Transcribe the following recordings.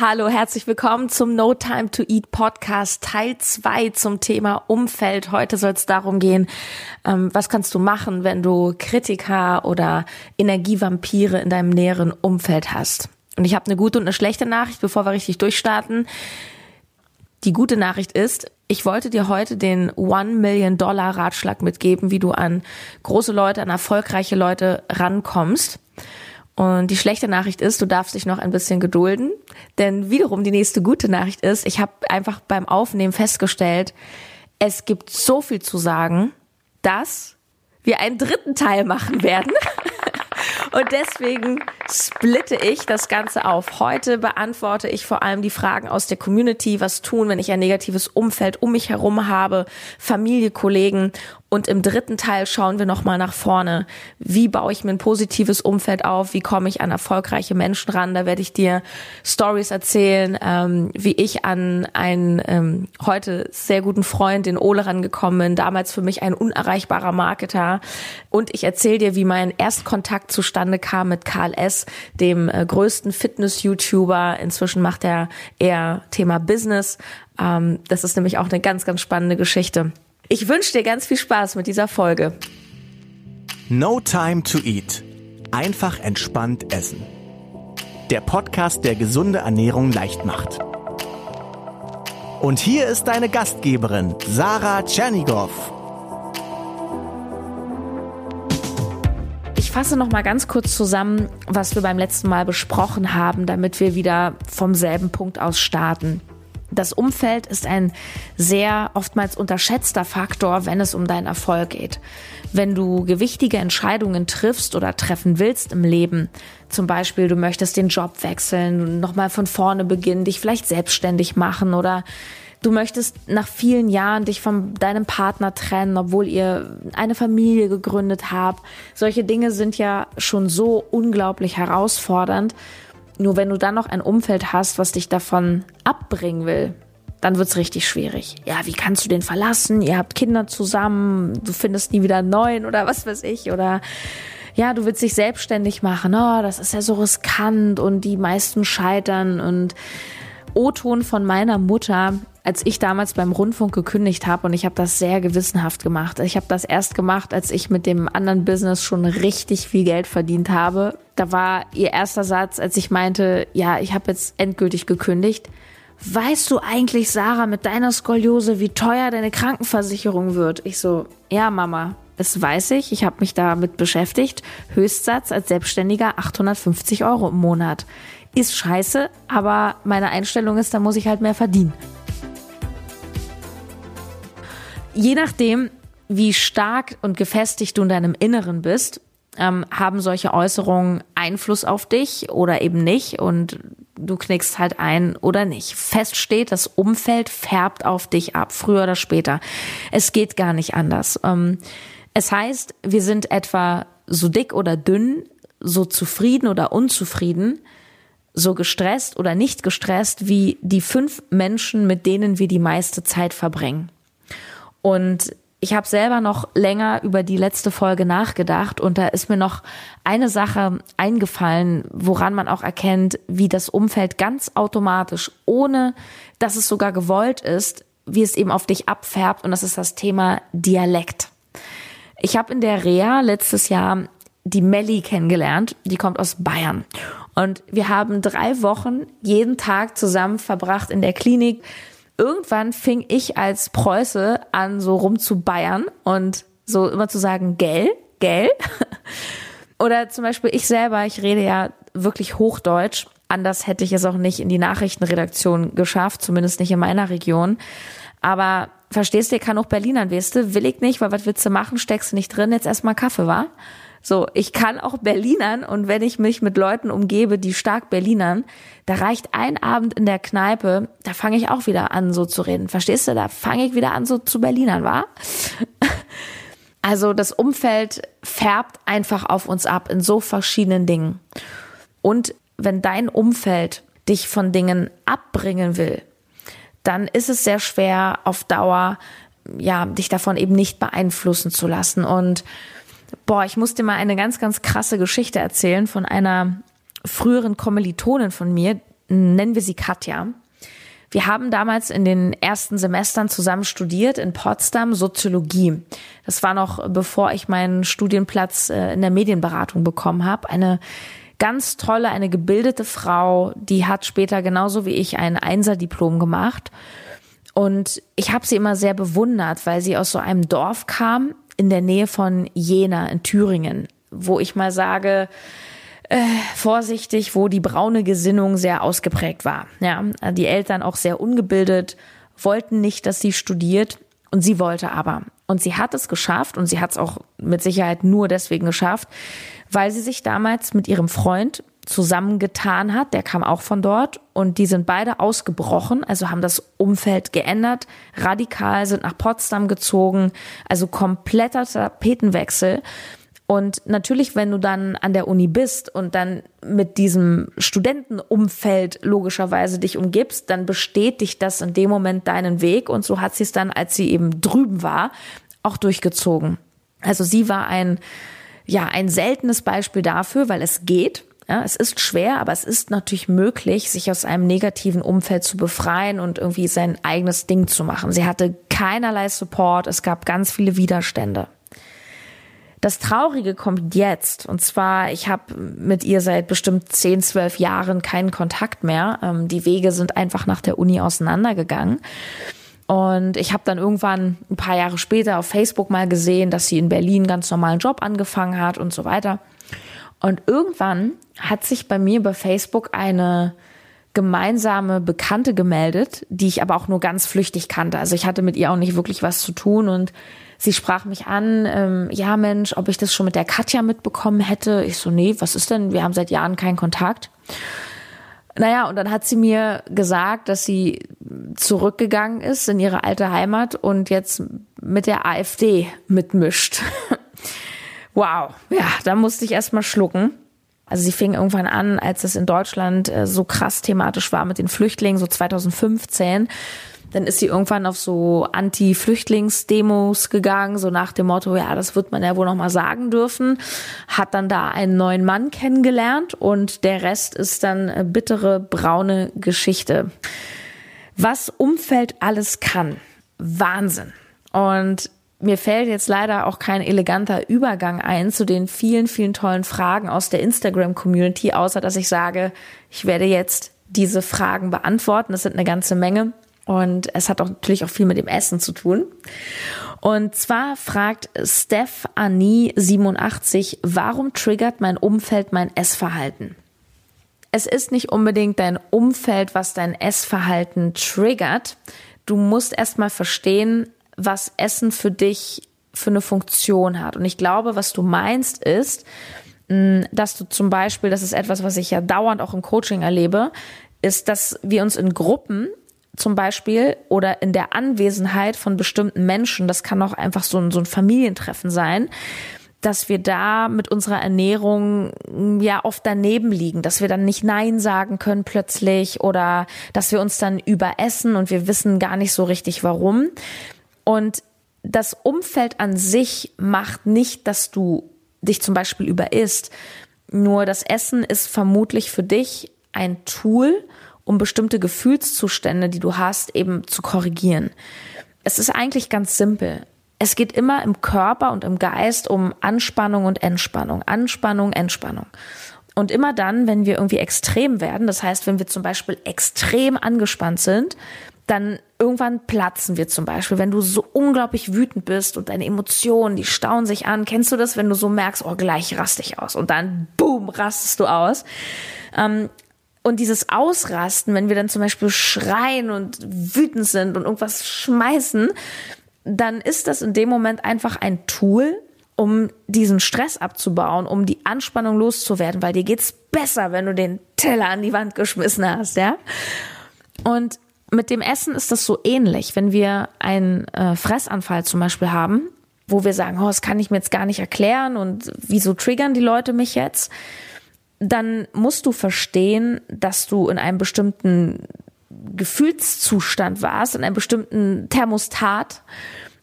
Hallo, herzlich willkommen zum No Time to Eat Podcast Teil 2 zum Thema Umfeld. Heute soll es darum gehen, ähm, was kannst du machen, wenn du Kritiker oder Energievampire in deinem näheren Umfeld hast. Und ich habe eine gute und eine schlechte Nachricht, bevor wir richtig durchstarten. Die gute Nachricht ist, ich wollte dir heute den One Million Dollar Ratschlag mitgeben, wie du an große Leute, an erfolgreiche Leute rankommst. Und die schlechte Nachricht ist, du darfst dich noch ein bisschen gedulden. Denn wiederum die nächste gute Nachricht ist, ich habe einfach beim Aufnehmen festgestellt, es gibt so viel zu sagen, dass wir einen dritten Teil machen werden. Und deswegen splitte ich das Ganze auf. Heute beantworte ich vor allem die Fragen aus der Community. Was tun, wenn ich ein negatives Umfeld um mich herum habe? Familie, Kollegen. Und im dritten Teil schauen wir nochmal nach vorne. Wie baue ich mir ein positives Umfeld auf? Wie komme ich an erfolgreiche Menschen ran? Da werde ich dir Stories erzählen, ähm, wie ich an einen ähm, heute sehr guten Freund, den Ole, rangekommen bin. Damals für mich ein unerreichbarer Marketer. Und ich erzähle dir, wie mein Erstkontakt zustande kam mit Karl S., dem äh, größten Fitness-YouTuber. Inzwischen macht er eher Thema Business. Ähm, das ist nämlich auch eine ganz, ganz spannende Geschichte. Ich wünsche dir ganz viel Spaß mit dieser Folge. No Time to Eat. Einfach entspannt essen. Der Podcast, der gesunde Ernährung leicht macht. Und hier ist deine Gastgeberin, Sarah Tschernigow. Ich fasse noch mal ganz kurz zusammen, was wir beim letzten Mal besprochen haben, damit wir wieder vom selben Punkt aus starten. Das Umfeld ist ein sehr oftmals unterschätzter Faktor, wenn es um deinen Erfolg geht. Wenn du gewichtige Entscheidungen triffst oder treffen willst im Leben, zum Beispiel du möchtest den Job wechseln, nochmal von vorne beginnen, dich vielleicht selbstständig machen oder du möchtest nach vielen Jahren dich von deinem Partner trennen, obwohl ihr eine Familie gegründet habt. Solche Dinge sind ja schon so unglaublich herausfordernd nur wenn du dann noch ein Umfeld hast, was dich davon abbringen will, dann wird's richtig schwierig. Ja, wie kannst du den verlassen? Ihr habt Kinder zusammen, du findest nie wieder einen neuen oder was weiß ich oder ja, du willst dich selbstständig machen. Oh, das ist ja so riskant und die meisten scheitern und O-Ton von meiner Mutter, als ich damals beim Rundfunk gekündigt habe und ich habe das sehr gewissenhaft gemacht. Ich habe das erst gemacht, als ich mit dem anderen Business schon richtig viel Geld verdient habe. Da war ihr erster Satz, als ich meinte, ja, ich habe jetzt endgültig gekündigt. Weißt du eigentlich, Sarah, mit deiner Skoliose, wie teuer deine Krankenversicherung wird? Ich so, ja, Mama, das weiß ich. Ich habe mich damit beschäftigt. Höchstsatz als Selbstständiger 850 Euro im Monat. Ist scheiße, aber meine Einstellung ist, da muss ich halt mehr verdienen je nachdem, wie stark und gefestigt du in deinem Inneren bist, ähm, haben solche Äußerungen Einfluss auf dich oder eben nicht und du knickst halt ein oder nicht. Fest steht, das Umfeld färbt auf dich ab, früher oder später. Es geht gar nicht anders. Ähm, es heißt, wir sind etwa so dick oder dünn, so zufrieden oder unzufrieden, so gestresst oder nicht gestresst wie die fünf Menschen, mit denen wir die meiste Zeit verbringen. Und ich habe selber noch länger über die letzte Folge nachgedacht und da ist mir noch eine Sache eingefallen, woran man auch erkennt, wie das Umfeld ganz automatisch, ohne dass es sogar gewollt ist, wie es eben auf dich abfärbt und das ist das Thema Dialekt. Ich habe in der Reha letztes Jahr die Melli kennengelernt, die kommt aus Bayern und wir haben drei Wochen jeden Tag zusammen verbracht in der Klinik irgendwann fing ich als Preuße an, so rum zu bayern und so immer zu sagen, gell, gell. Oder zum Beispiel ich selber, ich rede ja wirklich Hochdeutsch. Anders hätte ich es auch nicht in die Nachrichtenredaktion geschafft, zumindest nicht in meiner Region. Aber verstehst du, kann auch Berlinern, weißt du, will ich nicht, weil was willst du machen, steckst du nicht drin, jetzt erstmal Kaffee, wa? So, ich kann auch Berlinern und wenn ich mich mit Leuten umgebe, die stark Berlinern, da reicht ein Abend in der Kneipe, da fange ich auch wieder an, so zu reden. Verstehst du? Da fange ich wieder an, so zu Berlinern, wa? Also das Umfeld färbt einfach auf uns ab in so verschiedenen Dingen. Und wenn dein Umfeld dich von Dingen abbringen will, dann ist es sehr schwer auf Dauer, ja, dich davon eben nicht beeinflussen zu lassen. Und Boah, ich muss dir mal eine ganz, ganz krasse Geschichte erzählen von einer früheren Kommilitonin von mir. nennen wir sie Katja. Wir haben damals in den ersten Semestern zusammen studiert in Potsdam Soziologie. Das war noch bevor ich meinen Studienplatz äh, in der Medienberatung bekommen habe. Eine ganz tolle, eine gebildete Frau, die hat später genauso wie ich ein Einserdiplom gemacht. Und ich habe sie immer sehr bewundert, weil sie aus so einem Dorf kam in der Nähe von Jena in Thüringen, wo ich mal sage, äh, vorsichtig, wo die braune Gesinnung sehr ausgeprägt war. Ja, die Eltern auch sehr ungebildet, wollten nicht, dass sie studiert und sie wollte aber. Und sie hat es geschafft und sie hat es auch mit Sicherheit nur deswegen geschafft, weil sie sich damals mit ihrem Freund zusammengetan hat, der kam auch von dort und die sind beide ausgebrochen, also haben das Umfeld geändert, radikal sind nach Potsdam gezogen, also kompletter Tapetenwechsel und natürlich, wenn du dann an der Uni bist und dann mit diesem Studentenumfeld logischerweise dich umgibst, dann bestätigt das in dem Moment deinen Weg. Und so hat sie es dann, als sie eben drüben war, auch durchgezogen. Also sie war ein, ja, ein seltenes Beispiel dafür, weil es geht. Ja, es ist schwer, aber es ist natürlich möglich, sich aus einem negativen Umfeld zu befreien und irgendwie sein eigenes Ding zu machen. Sie hatte keinerlei Support. Es gab ganz viele Widerstände. Das Traurige kommt jetzt. Und zwar, ich habe mit ihr seit bestimmt 10, 12 Jahren keinen Kontakt mehr. Ähm, die Wege sind einfach nach der Uni auseinandergegangen. Und ich habe dann irgendwann ein paar Jahre später auf Facebook mal gesehen, dass sie in Berlin ganz normalen Job angefangen hat und so weiter. Und irgendwann hat sich bei mir bei Facebook eine gemeinsame Bekannte gemeldet, die ich aber auch nur ganz flüchtig kannte. Also ich hatte mit ihr auch nicht wirklich was zu tun und sie sprach mich an, ähm, ja Mensch, ob ich das schon mit der Katja mitbekommen hätte. Ich so, nee, was ist denn? Wir haben seit Jahren keinen Kontakt. Naja, und dann hat sie mir gesagt, dass sie zurückgegangen ist in ihre alte Heimat und jetzt mit der AfD mitmischt. wow, ja, da musste ich erst mal schlucken. Also sie fing irgendwann an, als es in Deutschland äh, so krass thematisch war mit den Flüchtlingen, so 2015 dann ist sie irgendwann auf so Anti-Flüchtlings-Demos gegangen, so nach dem Motto, ja, das wird man ja wohl noch mal sagen dürfen. Hat dann da einen neuen Mann kennengelernt und der Rest ist dann bittere, braune Geschichte. Was Umfeld alles kann. Wahnsinn. Und mir fällt jetzt leider auch kein eleganter Übergang ein zu den vielen, vielen tollen Fragen aus der Instagram-Community, außer dass ich sage, ich werde jetzt diese Fragen beantworten. Das sind eine ganze Menge. Und es hat auch natürlich auch viel mit dem Essen zu tun. Und zwar fragt Stephanie87, warum triggert mein Umfeld mein Essverhalten? Es ist nicht unbedingt dein Umfeld, was dein Essverhalten triggert. Du musst erstmal verstehen, was Essen für dich für eine Funktion hat. Und ich glaube, was du meinst ist, dass du zum Beispiel, das ist etwas, was ich ja dauernd auch im Coaching erlebe, ist, dass wir uns in Gruppen zum Beispiel oder in der Anwesenheit von bestimmten Menschen, das kann auch einfach so ein, so ein Familientreffen sein, dass wir da mit unserer Ernährung ja oft daneben liegen, dass wir dann nicht Nein sagen können plötzlich oder dass wir uns dann überessen und wir wissen gar nicht so richtig warum. Und das Umfeld an sich macht nicht, dass du dich zum Beispiel überisst. Nur das Essen ist vermutlich für dich ein Tool, um bestimmte Gefühlszustände, die du hast, eben zu korrigieren. Es ist eigentlich ganz simpel. Es geht immer im Körper und im Geist um Anspannung und Entspannung. Anspannung, Entspannung. Und immer dann, wenn wir irgendwie extrem werden, das heißt, wenn wir zum Beispiel extrem angespannt sind, dann irgendwann platzen wir zum Beispiel, wenn du so unglaublich wütend bist und deine Emotionen, die stauen sich an. Kennst du das, wenn du so merkst, oh, gleich raste ich aus und dann boom, rastest du aus. Ähm, und dieses Ausrasten, wenn wir dann zum Beispiel schreien und wütend sind und irgendwas schmeißen, dann ist das in dem Moment einfach ein Tool, um diesen Stress abzubauen, um die Anspannung loszuwerden, weil dir geht's besser, wenn du den Teller an die Wand geschmissen hast, ja? Und mit dem Essen ist das so ähnlich. Wenn wir einen äh, Fressanfall zum Beispiel haben, wo wir sagen, oh, das kann ich mir jetzt gar nicht erklären und wieso triggern die Leute mich jetzt? dann musst du verstehen, dass du in einem bestimmten Gefühlszustand warst, in einem bestimmten Thermostat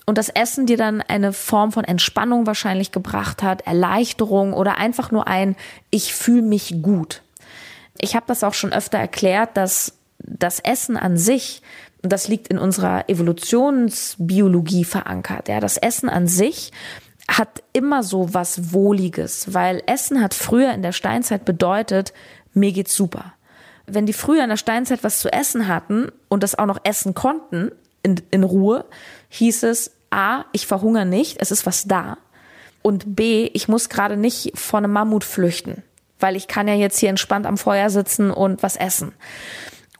und das Essen dir dann eine Form von Entspannung wahrscheinlich gebracht hat, Erleichterung oder einfach nur ein Ich fühle mich gut. Ich habe das auch schon öfter erklärt, dass das Essen an sich, das liegt in unserer Evolutionsbiologie verankert. Ja, das Essen an sich hat immer so was Wohliges, weil Essen hat früher in der Steinzeit bedeutet, mir geht's super. Wenn die früher in der Steinzeit was zu essen hatten und das auch noch essen konnten in, in Ruhe, hieß es A, ich verhungere nicht, es ist was da. Und B, ich muss gerade nicht vor einem Mammut flüchten, weil ich kann ja jetzt hier entspannt am Feuer sitzen und was essen.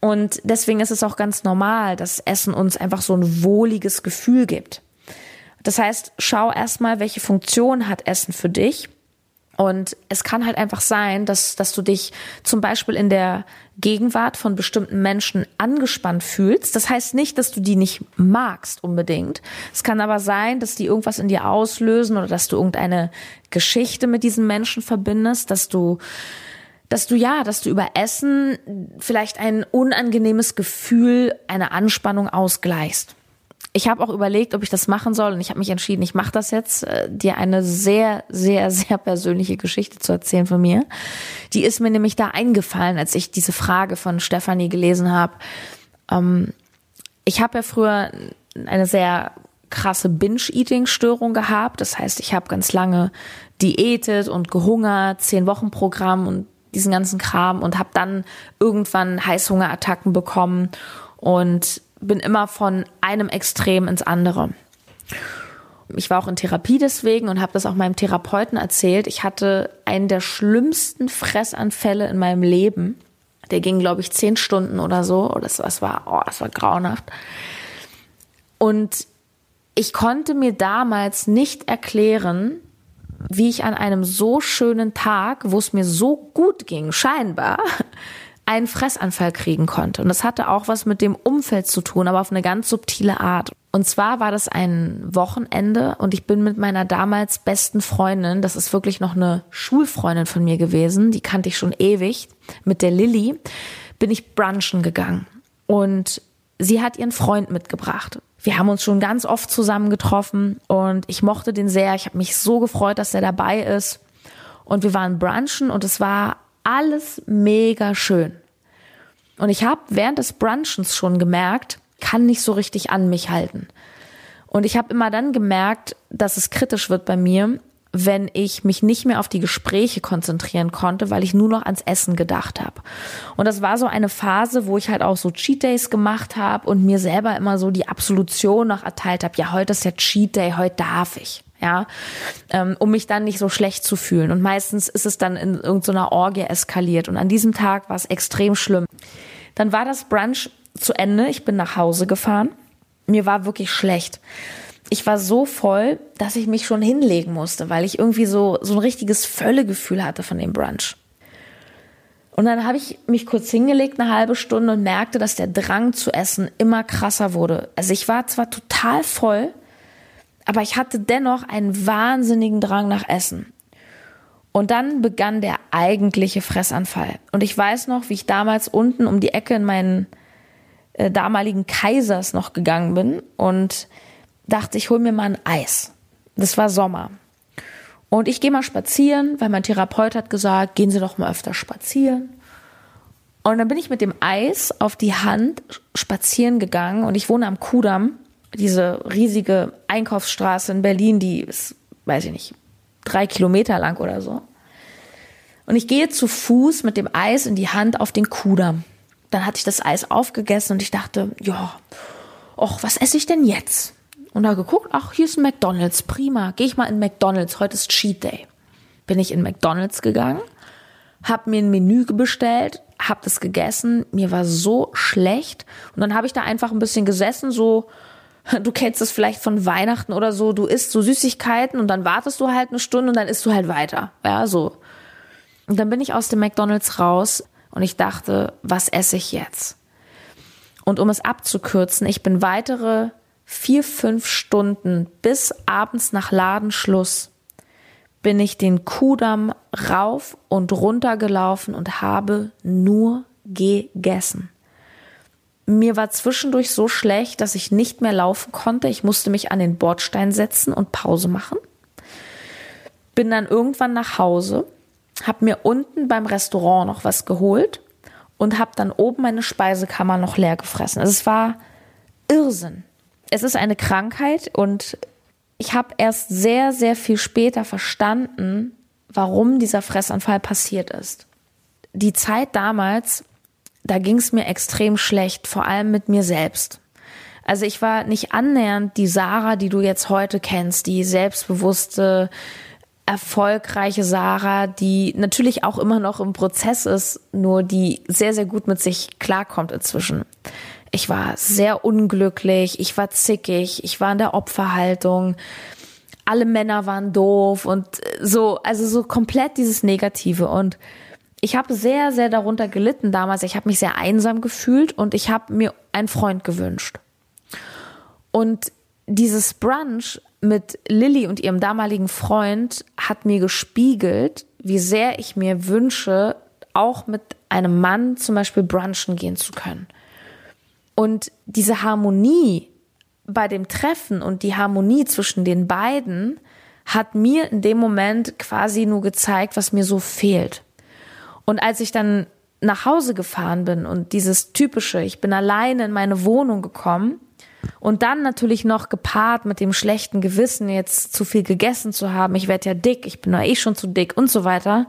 Und deswegen ist es auch ganz normal, dass Essen uns einfach so ein wohliges Gefühl gibt. Das heißt, schau erstmal, welche Funktion hat Essen für dich. Und es kann halt einfach sein, dass, dass du dich zum Beispiel in der Gegenwart von bestimmten Menschen angespannt fühlst. Das heißt nicht, dass du die nicht magst unbedingt. Es kann aber sein, dass die irgendwas in dir auslösen oder dass du irgendeine Geschichte mit diesen Menschen verbindest, dass du dass du ja, dass du über Essen vielleicht ein unangenehmes Gefühl, eine Anspannung ausgleichst ich habe auch überlegt, ob ich das machen soll und ich habe mich entschieden, ich mache das jetzt, äh, dir eine sehr, sehr, sehr persönliche Geschichte zu erzählen von mir. Die ist mir nämlich da eingefallen, als ich diese Frage von Stefanie gelesen habe. Ähm, ich habe ja früher eine sehr krasse Binge-Eating-Störung gehabt. Das heißt, ich habe ganz lange diätet und gehungert, zehn Wochen Programm und diesen ganzen Kram und habe dann irgendwann Heißhungerattacken bekommen und bin immer von einem Extrem ins andere. Ich war auch in Therapie deswegen und habe das auch meinem Therapeuten erzählt. Ich hatte einen der schlimmsten Fressanfälle in meinem Leben. Der ging, glaube ich, zehn Stunden oder so. Das, das war, oh, das war grauenhaft. Und ich konnte mir damals nicht erklären, wie ich an einem so schönen Tag, wo es mir so gut ging, scheinbar, einen Fressanfall kriegen konnte. Und das hatte auch was mit dem Umfeld zu tun, aber auf eine ganz subtile Art. Und zwar war das ein Wochenende und ich bin mit meiner damals besten Freundin, das ist wirklich noch eine Schulfreundin von mir gewesen, die kannte ich schon ewig, mit der Lilly, bin ich brunchen gegangen. Und sie hat ihren Freund mitgebracht. Wir haben uns schon ganz oft zusammen getroffen und ich mochte den sehr. Ich habe mich so gefreut, dass er dabei ist. Und wir waren brunchen und es war alles mega schön. Und ich habe während des Brunchens schon gemerkt, kann nicht so richtig an mich halten. Und ich habe immer dann gemerkt, dass es kritisch wird bei mir, wenn ich mich nicht mehr auf die Gespräche konzentrieren konnte, weil ich nur noch ans Essen gedacht habe. Und das war so eine Phase, wo ich halt auch so Cheat Days gemacht habe und mir selber immer so die Absolution noch erteilt habe, ja, heute ist ja Cheat Day, heute darf ich ja, ähm, um mich dann nicht so schlecht zu fühlen. Und meistens ist es dann in irgendeiner Orgie eskaliert. Und an diesem Tag war es extrem schlimm. Dann war das Brunch zu Ende. Ich bin nach Hause gefahren. Mir war wirklich schlecht. Ich war so voll, dass ich mich schon hinlegen musste, weil ich irgendwie so, so ein richtiges Völlegefühl hatte von dem Brunch. Und dann habe ich mich kurz hingelegt, eine halbe Stunde und merkte, dass der Drang zu essen immer krasser wurde. Also ich war zwar total voll, aber ich hatte dennoch einen wahnsinnigen Drang nach Essen. Und dann begann der eigentliche Fressanfall. Und ich weiß noch, wie ich damals unten um die Ecke in meinen äh, damaligen Kaisers noch gegangen bin und dachte, ich hol mir mal ein Eis. Das war Sommer. Und ich gehe mal spazieren, weil mein Therapeut hat gesagt, gehen Sie doch mal öfter spazieren. Und dann bin ich mit dem Eis auf die Hand spazieren gegangen und ich wohne am Kudamm diese riesige Einkaufsstraße in Berlin, die ist, weiß ich nicht, drei Kilometer lang oder so. Und ich gehe zu Fuß mit dem Eis in die Hand auf den Kudamm. Dann hatte ich das Eis aufgegessen und ich dachte, ja, och, was esse ich denn jetzt? Und da geguckt, ach, hier ist ein McDonald's, prima. Gehe ich mal in McDonald's, heute ist Cheat Day. Bin ich in McDonald's gegangen, hab mir ein Menü bestellt, hab das gegessen, mir war so schlecht und dann habe ich da einfach ein bisschen gesessen, so du kennst es vielleicht von Weihnachten oder so, du isst so Süßigkeiten und dann wartest du halt eine Stunde und dann isst du halt weiter. Ja, so. Und dann bin ich aus dem McDonalds raus und ich dachte, was esse ich jetzt? Und um es abzukürzen, ich bin weitere vier, fünf Stunden bis abends nach Ladenschluss bin ich den Kudamm rauf und runter gelaufen und habe nur gegessen. Mir war zwischendurch so schlecht, dass ich nicht mehr laufen konnte. Ich musste mich an den Bordstein setzen und Pause machen. Bin dann irgendwann nach Hause, habe mir unten beim Restaurant noch was geholt und habe dann oben meine Speisekammer noch leer gefressen. Also es war Irrsinn. Es ist eine Krankheit und ich habe erst sehr, sehr viel später verstanden, warum dieser Fressanfall passiert ist. Die Zeit damals, da ging es mir extrem schlecht, vor allem mit mir selbst. Also ich war nicht annähernd die Sarah, die du jetzt heute kennst, die selbstbewusste, erfolgreiche Sarah, die natürlich auch immer noch im Prozess ist, nur die sehr, sehr gut mit sich klarkommt inzwischen. Ich war sehr unglücklich, ich war zickig, ich war in der Opferhaltung, alle Männer waren doof und so, also so komplett dieses Negative. Und ich habe sehr, sehr darunter gelitten damals. Ich habe mich sehr einsam gefühlt und ich habe mir einen Freund gewünscht. Und dieses Brunch mit Lilly und ihrem damaligen Freund hat mir gespiegelt, wie sehr ich mir wünsche, auch mit einem Mann zum Beispiel brunchen gehen zu können. Und diese Harmonie bei dem Treffen und die Harmonie zwischen den beiden hat mir in dem Moment quasi nur gezeigt, was mir so fehlt. Und als ich dann nach Hause gefahren bin und dieses typische, ich bin alleine in meine Wohnung gekommen und dann natürlich noch gepaart mit dem schlechten Gewissen, jetzt zu viel gegessen zu haben, ich werde ja dick, ich bin ja eh schon zu dick und so weiter,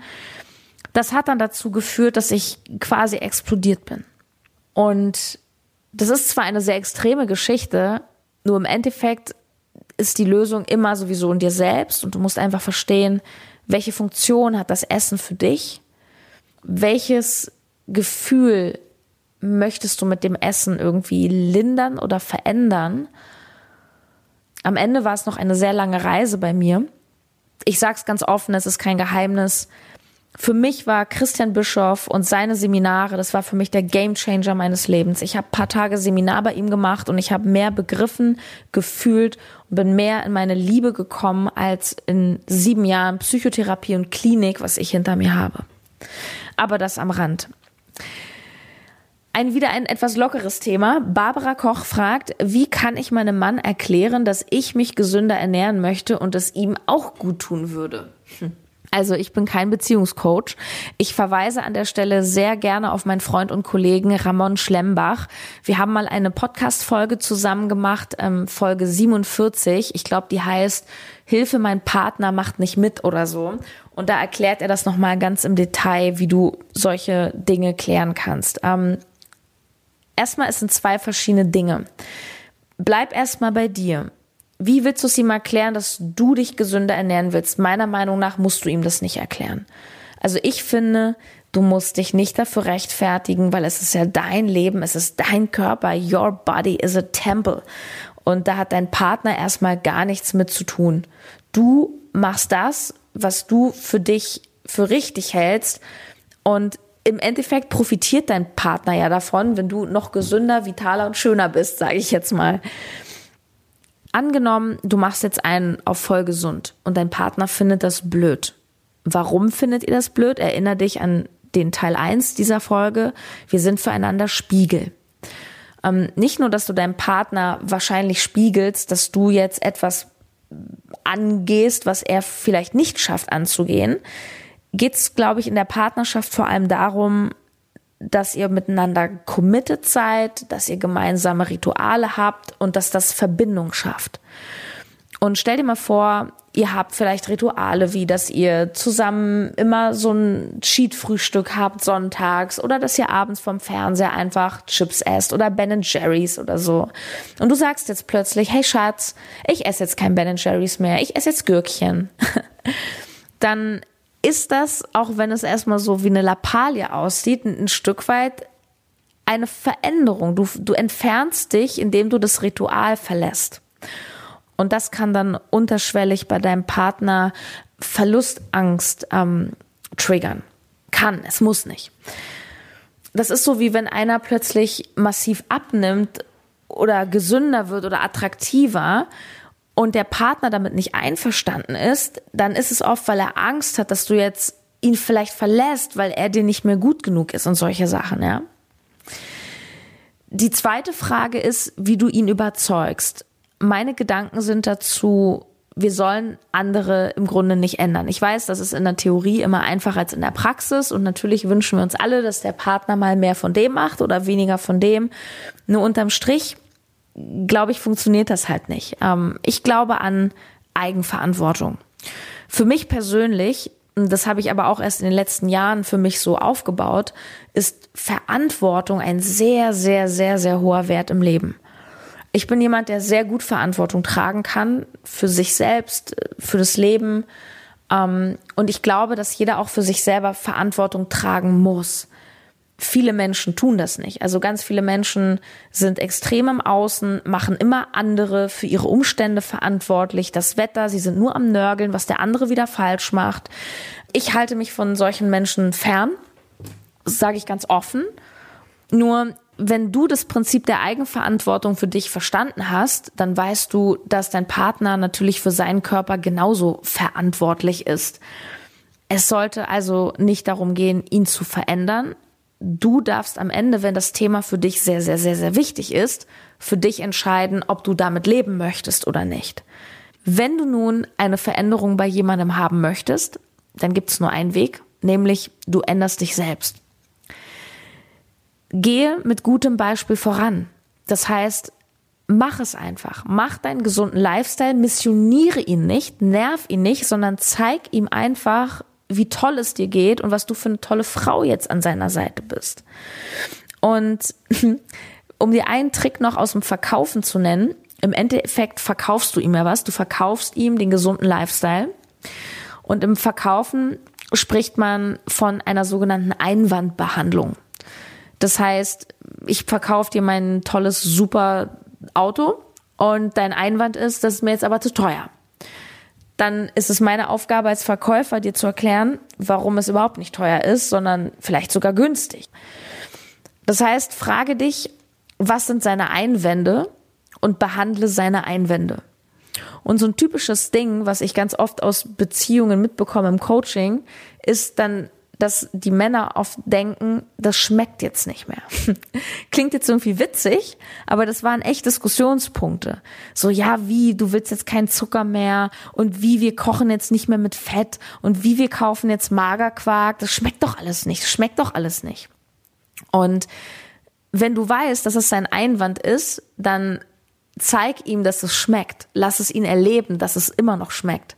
das hat dann dazu geführt, dass ich quasi explodiert bin. Und das ist zwar eine sehr extreme Geschichte, nur im Endeffekt ist die Lösung immer sowieso in dir selbst und du musst einfach verstehen, welche Funktion hat das Essen für dich, welches Gefühl möchtest du mit dem Essen irgendwie lindern oder verändern. Am Ende war es noch eine sehr lange Reise bei mir. Ich sage es ganz offen, es ist kein Geheimnis für mich war Christian Bischoff und seine Seminare, das war für mich der Gamechanger meines Lebens. Ich habe paar Tage Seminar bei ihm gemacht und ich habe mehr begriffen, gefühlt und bin mehr in meine Liebe gekommen als in sieben Jahren Psychotherapie und Klinik, was ich hinter mir habe. Aber das am Rand. Ein wieder ein etwas lockeres Thema. Barbara Koch fragt, wie kann ich meinem Mann erklären, dass ich mich gesünder ernähren möchte und es ihm auch gut tun würde? Hm. Also ich bin kein Beziehungscoach. Ich verweise an der Stelle sehr gerne auf meinen Freund und Kollegen Ramon Schlembach. Wir haben mal eine Podcast-Folge zusammen gemacht, ähm, Folge 47. Ich glaube, die heißt Hilfe, mein Partner macht nicht mit oder so. Und da erklärt er das nochmal ganz im Detail, wie du solche Dinge klären kannst. Ähm, erstmal, es sind zwei verschiedene Dinge. Bleib erstmal bei dir. Wie willst du es ihm erklären, dass du dich gesünder ernähren willst? Meiner Meinung nach musst du ihm das nicht erklären. Also ich finde, du musst dich nicht dafür rechtfertigen, weil es ist ja dein Leben, es ist dein Körper, your body is a temple. Und da hat dein Partner erstmal gar nichts mit zu tun. Du machst das, was du für dich für richtig hältst und im Endeffekt profitiert dein Partner ja davon, wenn du noch gesünder, vitaler und schöner bist, sage ich jetzt mal. Angenommen, du machst jetzt einen auf voll gesund und dein Partner findet das blöd. Warum findet ihr das blöd? Erinner dich an den Teil 1 dieser Folge. Wir sind füreinander Spiegel. Ähm, nicht nur, dass du deinem Partner wahrscheinlich spiegelst, dass du jetzt etwas angehst, was er vielleicht nicht schafft anzugehen, geht es, glaube ich, in der Partnerschaft vor allem darum, dass ihr miteinander committed seid, dass ihr gemeinsame Rituale habt und dass das Verbindung schafft. Und stell dir mal vor, ihr habt vielleicht Rituale wie, dass ihr zusammen immer so ein Cheat-Frühstück habt sonntags oder dass ihr abends vom Fernseher einfach Chips esst oder Ben Jerry's oder so. Und du sagst jetzt plötzlich, hey Schatz, ich esse jetzt kein Ben Jerry's mehr, ich esse jetzt Gürkchen. Dann ist das, auch wenn es erstmal so wie eine Lappalie aussieht, ein, Stück weit eine Veränderung. Du, du entfernst dich, indem du das Ritual verlässt. Und das kann dann unterschwellig bei deinem Partner Verlustangst ähm, triggern. Kann, es muss nicht. Das ist so wie wenn einer plötzlich massiv abnimmt oder gesünder wird oder attraktiver und der Partner damit nicht einverstanden ist, dann ist es oft, weil er Angst hat, dass du jetzt ihn vielleicht verlässt, weil er dir nicht mehr gut genug ist und solche Sachen, ja. Die zweite Frage ist, wie du ihn überzeugst. Meine Gedanken sind dazu wir sollen andere im Grunde nicht ändern. Ich weiß, das ist in der Theorie immer einfacher als in der Praxis und natürlich wünschen wir uns alle, dass der Partner mal mehr von dem macht oder weniger von dem. Nur unterm Strich, glaube ich, funktioniert das halt nicht. Ähm, ich glaube an Eigenverantwortung. Für mich persönlich, das habe ich aber auch erst in den letzten Jahren für mich so aufgebaut, ist Verantwortung ein sehr, sehr, sehr, sehr hoher Wert im Leben. Ich bin jemand, der sehr gut Verantwortung tragen kann für sich selbst, für das Leben. Ähm, und ich glaube, dass jeder auch für sich selber Verantwortung tragen muss. Viele Menschen tun das nicht. Also ganz viele Menschen sind extrem im Außen, machen immer andere für ihre Umstände verantwortlich. Das Wetter, sie sind nur am Nörgeln, was der andere wieder falsch macht. Ich halte mich von solchen Menschen fern, sage ich ganz offen. Nur wenn du das Prinzip der Eigenverantwortung für dich verstanden hast, dann weißt du, dass dein Partner natürlich für seinen Körper genauso verantwortlich ist. Es sollte also nicht darum gehen, ihn zu verändern. Du darfst am Ende, wenn das Thema für dich sehr, sehr, sehr, sehr wichtig ist, für dich entscheiden, ob du damit leben möchtest oder nicht. Wenn du nun eine Veränderung bei jemandem haben möchtest, dann gibt es nur einen Weg, nämlich du änderst dich selbst. Gehe mit gutem Beispiel voran. Das heißt, mach es einfach. Mach deinen gesunden Lifestyle, missioniere ihn nicht, nerv ihn nicht, sondern zeig ihm einfach, wie toll es dir geht und was du für eine tolle Frau jetzt an seiner Seite bist. Und um dir einen Trick noch aus dem Verkaufen zu nennen, im Endeffekt verkaufst du ihm ja was, du verkaufst ihm den gesunden Lifestyle. Und im Verkaufen spricht man von einer sogenannten Einwandbehandlung. Das heißt, ich verkaufe dir mein tolles, super Auto und dein Einwand ist, das ist mir jetzt aber zu teuer. Dann ist es meine Aufgabe als Verkäufer, dir zu erklären, warum es überhaupt nicht teuer ist, sondern vielleicht sogar günstig. Das heißt, frage dich, was sind seine Einwände und behandle seine Einwände. Und so ein typisches Ding, was ich ganz oft aus Beziehungen mitbekomme im Coaching, ist dann dass die Männer oft denken, das schmeckt jetzt nicht mehr. Klingt jetzt irgendwie witzig, aber das waren echt Diskussionspunkte. So, ja, wie, du willst jetzt keinen Zucker mehr und wie, wir kochen jetzt nicht mehr mit Fett und wie, wir kaufen jetzt Magerquark, das schmeckt doch alles nicht, das schmeckt doch alles nicht. Und wenn du weißt, dass es sein Einwand ist, dann zeig ihm, dass es schmeckt. Lass es ihn erleben, dass es immer noch schmeckt.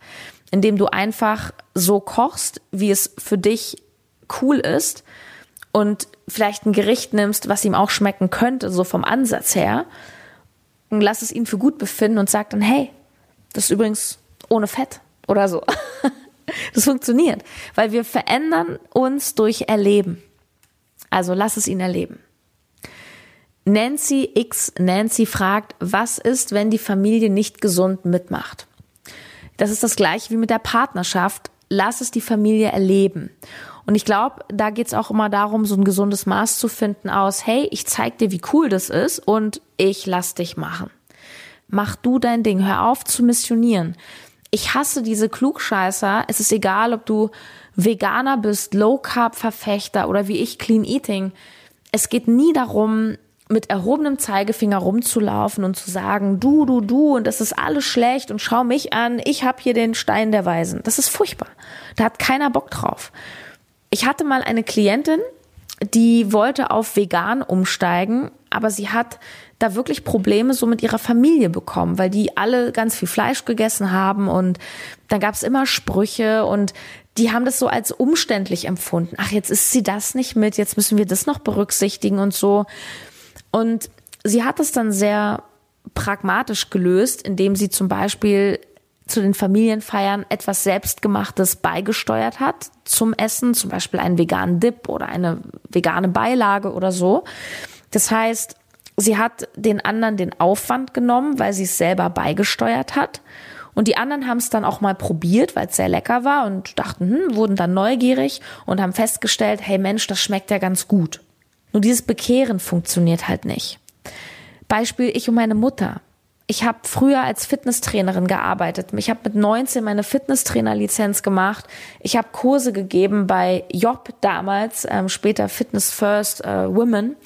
Indem du einfach so kochst, wie es für dich cool ist und vielleicht ein Gericht nimmst, was ihm auch schmecken könnte, so vom Ansatz her, und lass es ihn für gut befinden und sag dann, hey, das ist übrigens ohne Fett oder so. Das funktioniert, weil wir verändern uns durch Erleben. Also lass es ihn erleben. Nancy X Nancy fragt, was ist, wenn die Familie nicht gesund mitmacht? Das ist das gleiche wie mit der Partnerschaft. Lass es die Familie erleben. Und ich glaube, da geht's auch immer darum, so ein gesundes Maß zu finden aus, hey, ich zeig dir, wie cool das ist und ich lass dich machen. Mach du dein Ding, hör auf zu missionieren. Ich hasse diese Klugscheißer. Es ist egal, ob du Veganer bist, Low Carb Verfechter oder wie ich Clean Eating. Es geht nie darum, mit erhobenem Zeigefinger rumzulaufen und zu sagen, du, du, du und das ist alles schlecht und schau mich an, ich hab hier den Stein der Weisen. Das ist furchtbar. Da hat keiner Bock drauf. Ich hatte mal eine Klientin, die wollte auf vegan umsteigen, aber sie hat da wirklich Probleme so mit ihrer Familie bekommen, weil die alle ganz viel Fleisch gegessen haben und dann gab es immer Sprüche und die haben das so als umständlich empfunden. Ach, jetzt ist sie das nicht mit, jetzt müssen wir das noch berücksichtigen und so. Und sie hat es dann sehr pragmatisch gelöst, indem sie zum Beispiel zu den Familienfeiern etwas Selbstgemachtes beigesteuert hat zum Essen, zum Beispiel einen veganen Dip oder eine vegane Beilage oder so. Das heißt, sie hat den anderen den Aufwand genommen, weil sie es selber beigesteuert hat. Und die anderen haben es dann auch mal probiert, weil es sehr lecker war und dachten, hm, wurden dann neugierig und haben festgestellt, hey Mensch, das schmeckt ja ganz gut. Nur dieses Bekehren funktioniert halt nicht. Beispiel ich und meine Mutter ich habe früher als Fitnesstrainerin gearbeitet. Ich habe mit 19 meine Fitnesstrainerlizenz gemacht. Ich habe Kurse gegeben bei Job damals, ähm, später Fitness First äh, Women.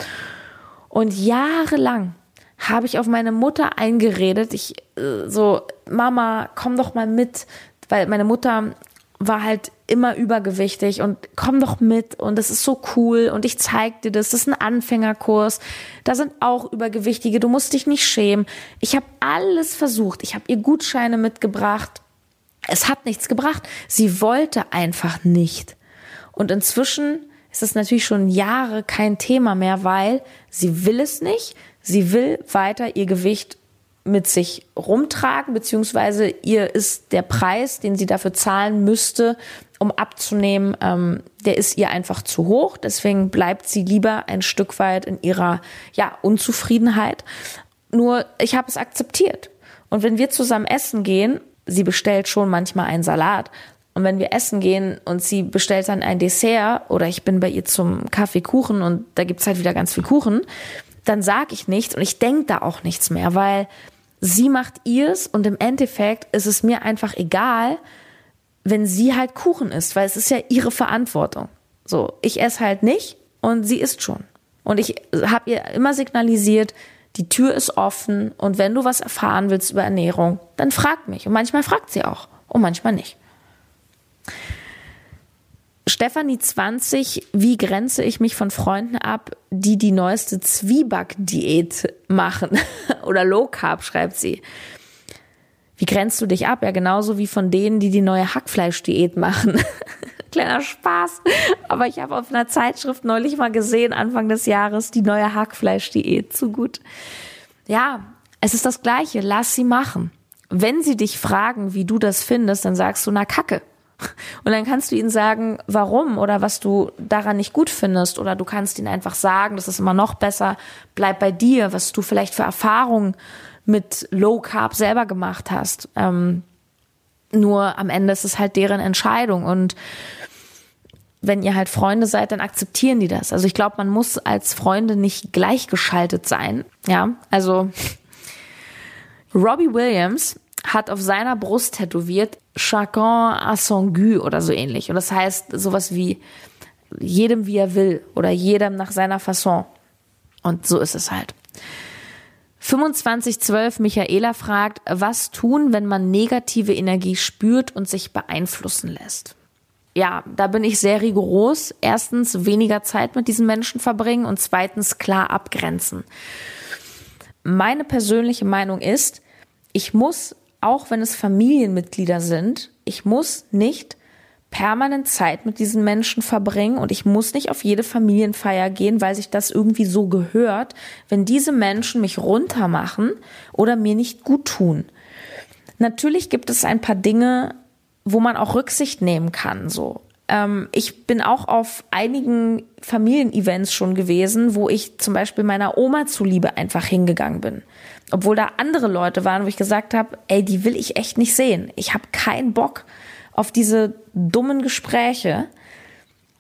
Und jahrelang habe ich auf meine Mutter eingeredet. Ich äh, so, Mama, komm doch mal mit, weil meine Mutter war halt immer übergewichtig und komm doch mit und das ist so cool und ich zeig dir das, das ist ein Anfängerkurs, da sind auch Übergewichtige, du musst dich nicht schämen. Ich habe alles versucht, ich habe ihr Gutscheine mitgebracht, es hat nichts gebracht, sie wollte einfach nicht. Und inzwischen ist es natürlich schon Jahre kein Thema mehr, weil sie will es nicht, sie will weiter ihr Gewicht mit sich rumtragen, beziehungsweise ihr ist der Preis, den sie dafür zahlen müsste, um abzunehmen, ähm, der ist ihr einfach zu hoch. Deswegen bleibt sie lieber ein Stück weit in ihrer ja, Unzufriedenheit. Nur ich habe es akzeptiert. Und wenn wir zusammen essen gehen, sie bestellt schon manchmal einen Salat. Und wenn wir essen gehen und sie bestellt dann ein Dessert oder ich bin bei ihr zum Kaffeekuchen und da gibt's halt wieder ganz viel Kuchen, dann sag ich nichts und ich denk da auch nichts mehr, weil sie macht ihrs und im Endeffekt ist es mir einfach egal, wenn sie halt Kuchen isst, weil es ist ja ihre Verantwortung. So, ich esse halt nicht und sie isst schon. Und ich habe ihr immer signalisiert, die Tür ist offen und wenn du was erfahren willst über Ernährung, dann frag mich. Und manchmal fragt sie auch und manchmal nicht. Stefanie 20, wie grenze ich mich von Freunden ab, die die neueste Zwieback-Diät machen? Oder Low Carb, schreibt sie. Wie grenzt du dich ab? Ja, genauso wie von denen, die die neue Hackfleisch-Diät machen. Kleiner Spaß. Aber ich habe auf einer Zeitschrift neulich mal gesehen, Anfang des Jahres, die neue Hackfleisch-Diät. Zu gut. Ja, es ist das Gleiche. Lass sie machen. Wenn sie dich fragen, wie du das findest, dann sagst du, na Kacke und dann kannst du ihnen sagen, warum oder was du daran nicht gut findest. Oder du kannst ihnen einfach sagen, das ist immer noch besser, bleib bei dir, was du vielleicht für Erfahrungen mit Low Carb selber gemacht hast. Ähm, nur am Ende ist es halt deren Entscheidung. Und wenn ihr halt Freunde seid, dann akzeptieren die das. Also ich glaube, man muss als Freunde nicht gleichgeschaltet sein. Ja, also Robbie Williams hat auf seiner Brust tätowiert Chacun à son goût oder so ähnlich. Und das heißt sowas wie jedem wie er will oder jedem nach seiner Fasson. Und so ist es halt. 2512 Michaela fragt, was tun, wenn man negative Energie spürt und sich beeinflussen lässt? Ja, da bin ich sehr rigoros. Erstens weniger Zeit mit diesen Menschen verbringen und zweitens klar abgrenzen. Meine persönliche Meinung ist, ich muss auch wenn es Familienmitglieder sind, ich muss nicht permanent Zeit mit diesen Menschen verbringen und ich muss nicht auf jede Familienfeier gehen, weil sich das irgendwie so gehört, wenn diese Menschen mich runtermachen oder mir nicht gut tun. Natürlich gibt es ein paar Dinge, wo man auch Rücksicht nehmen kann, so. Ähm, ich bin auch auf einigen Familienevents schon gewesen, wo ich zum Beispiel meiner Oma zuliebe einfach hingegangen bin. Obwohl da andere Leute waren, wo ich gesagt habe, ey, die will ich echt nicht sehen. Ich habe keinen Bock auf diese dummen Gespräche.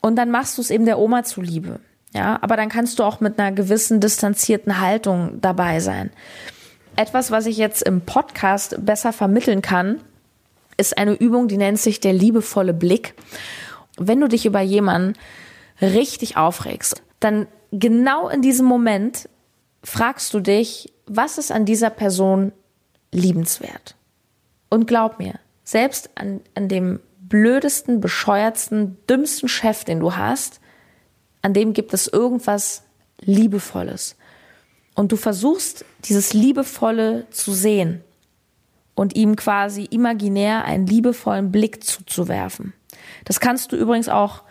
Und dann machst du es eben der Oma zuliebe. Ja, aber dann kannst du auch mit einer gewissen distanzierten Haltung dabei sein. Etwas, was ich jetzt im Podcast besser vermitteln kann, ist eine Übung, die nennt sich der liebevolle Blick. Wenn du dich über jemanden richtig aufregst, dann genau in diesem Moment fragst du dich, was ist an dieser Person liebenswert? Und glaub mir, selbst an, an dem blödesten, bescheuertsten, dümmsten Chef, den du hast, an dem gibt es irgendwas Liebevolles. Und du versuchst, dieses Liebevolle zu sehen und ihm quasi imaginär einen liebevollen Blick zuzuwerfen. Das kannst du übrigens auch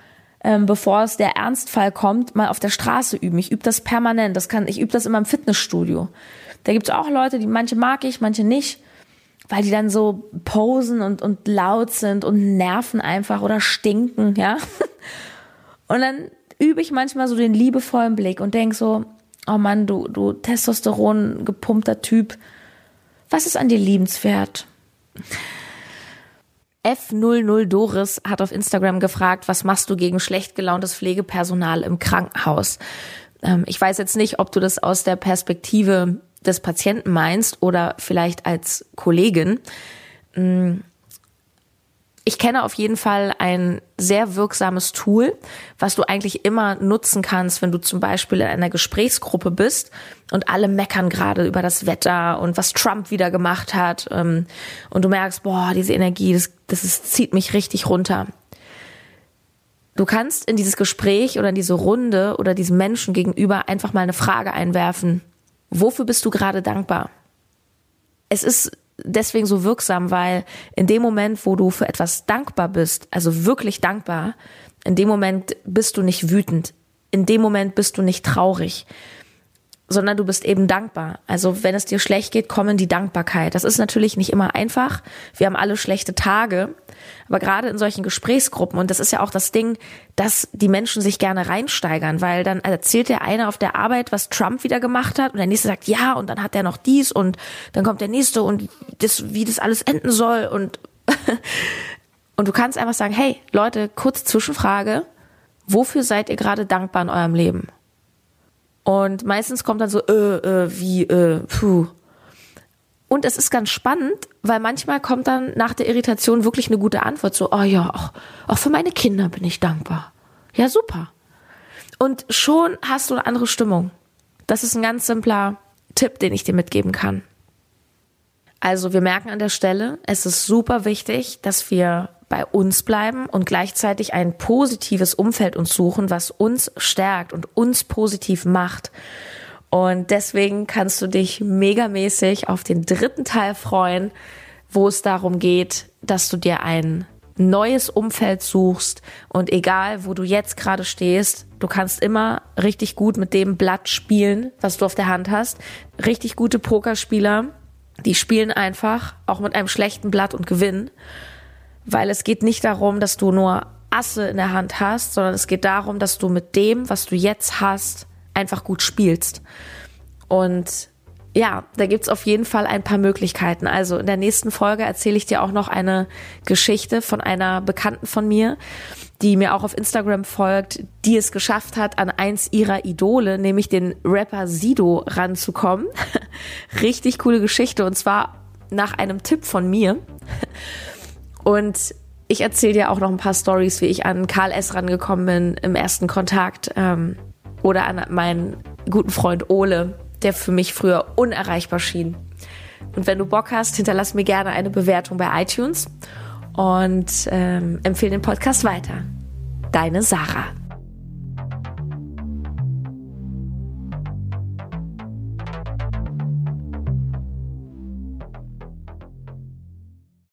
ähm, bevor es der Ernstfall kommt, mal auf der Straße üben. Ich übe das permanent. Das kann, ich übe das immer im Fitnessstudio. Da gibt es auch Leute, die manche mag ich, manche nicht, weil die dann so posen und, und laut sind und nerven einfach oder stinken, ja. Und dann übe ich manchmal so den liebevollen Blick und denk so, oh Mann, du, du Testosteron gepumpter Typ, was ist an dir liebenswert? F00 Doris hat auf Instagram gefragt, was machst du gegen schlecht gelauntes Pflegepersonal im Krankenhaus? Ähm, ich weiß jetzt nicht, ob du das aus der Perspektive des Patienten meinst oder vielleicht als Kollegin. Mm, ich kenne auf jeden Fall ein sehr wirksames Tool, was du eigentlich immer nutzen kannst, wenn du zum Beispiel in einer Gesprächsgruppe bist und alle meckern gerade über das Wetter und was Trump wieder gemacht hat ähm, und du merkst, boah, diese Energie, das, das ist, zieht mich richtig runter. Du kannst in dieses Gespräch oder in diese Runde oder diesem Menschen gegenüber einfach mal eine Frage einwerfen. Wofür bist du gerade dankbar? Es ist deswegen so wirksam, weil in dem Moment, wo du für etwas dankbar bist, also wirklich dankbar, in dem Moment bist du nicht wütend. In dem Moment bist du nicht traurig sondern du bist eben dankbar. Also wenn es dir schlecht geht, kommen die Dankbarkeit. Das ist natürlich nicht immer einfach. Wir haben alle schlechte Tage, aber gerade in solchen Gesprächsgruppen und das ist ja auch das Ding, dass die Menschen sich gerne reinsteigern, weil dann erzählt der eine auf der Arbeit, was Trump wieder gemacht hat und der nächste sagt ja und dann hat er noch dies und dann kommt der nächste und das, wie das alles enden soll und und du kannst einfach sagen, hey Leute, kurz Zwischenfrage, wofür seid ihr gerade dankbar in eurem Leben? Und meistens kommt dann so, äh, äh, wie, äh, puh. Und es ist ganz spannend, weil manchmal kommt dann nach der Irritation wirklich eine gute Antwort, so, oh ja, auch, auch für meine Kinder bin ich dankbar. Ja, super. Und schon hast du eine andere Stimmung. Das ist ein ganz simpler Tipp, den ich dir mitgeben kann. Also wir merken an der Stelle, es ist super wichtig, dass wir bei uns bleiben und gleichzeitig ein positives Umfeld uns suchen, was uns stärkt und uns positiv macht. Und deswegen kannst du dich megamäßig auf den dritten Teil freuen, wo es darum geht, dass du dir ein neues Umfeld suchst und egal, wo du jetzt gerade stehst, du kannst immer richtig gut mit dem Blatt spielen, was du auf der Hand hast. Richtig gute Pokerspieler, die spielen einfach auch mit einem schlechten Blatt und gewinnen weil es geht nicht darum, dass du nur Asse in der Hand hast, sondern es geht darum, dass du mit dem, was du jetzt hast, einfach gut spielst. Und ja, da gibt's auf jeden Fall ein paar Möglichkeiten. Also in der nächsten Folge erzähle ich dir auch noch eine Geschichte von einer Bekannten von mir, die mir auch auf Instagram folgt, die es geschafft hat, an eins ihrer Idole, nämlich den Rapper Sido, ranzukommen. Richtig coole Geschichte und zwar nach einem Tipp von mir. Und ich erzähle dir auch noch ein paar Stories, wie ich an Karl S. rangekommen bin im ersten Kontakt ähm, oder an meinen guten Freund Ole, der für mich früher unerreichbar schien. Und wenn du Bock hast, hinterlass mir gerne eine Bewertung bei iTunes und ähm, empfehle den Podcast weiter. Deine Sarah.